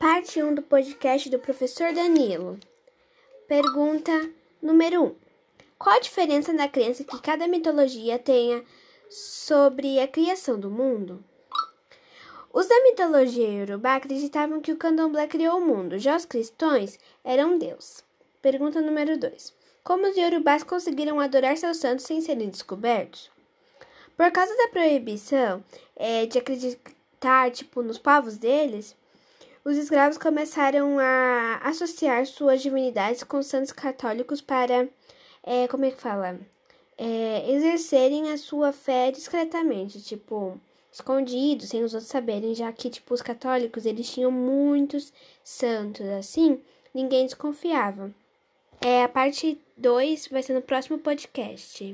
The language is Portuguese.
Parte 1 do podcast do professor Danilo. Pergunta número 1. Qual a diferença na crença que cada mitologia tenha sobre a criação do mundo? Os da mitologia iorubá acreditavam que o candomblé criou o mundo, já os cristãos eram Deus. Pergunta número 2. Como os iorubás conseguiram adorar seus santos sem serem descobertos? Por causa da proibição é, de acreditar tipo, nos povos deles, os escravos começaram a associar suas divindades com santos católicos para, é, como é que fala? É, exercerem a sua fé discretamente, tipo, escondidos, sem os outros saberem, já que, tipo, os católicos, eles tinham muitos santos, assim, ninguém desconfiava. É, a parte 2 vai ser no próximo podcast.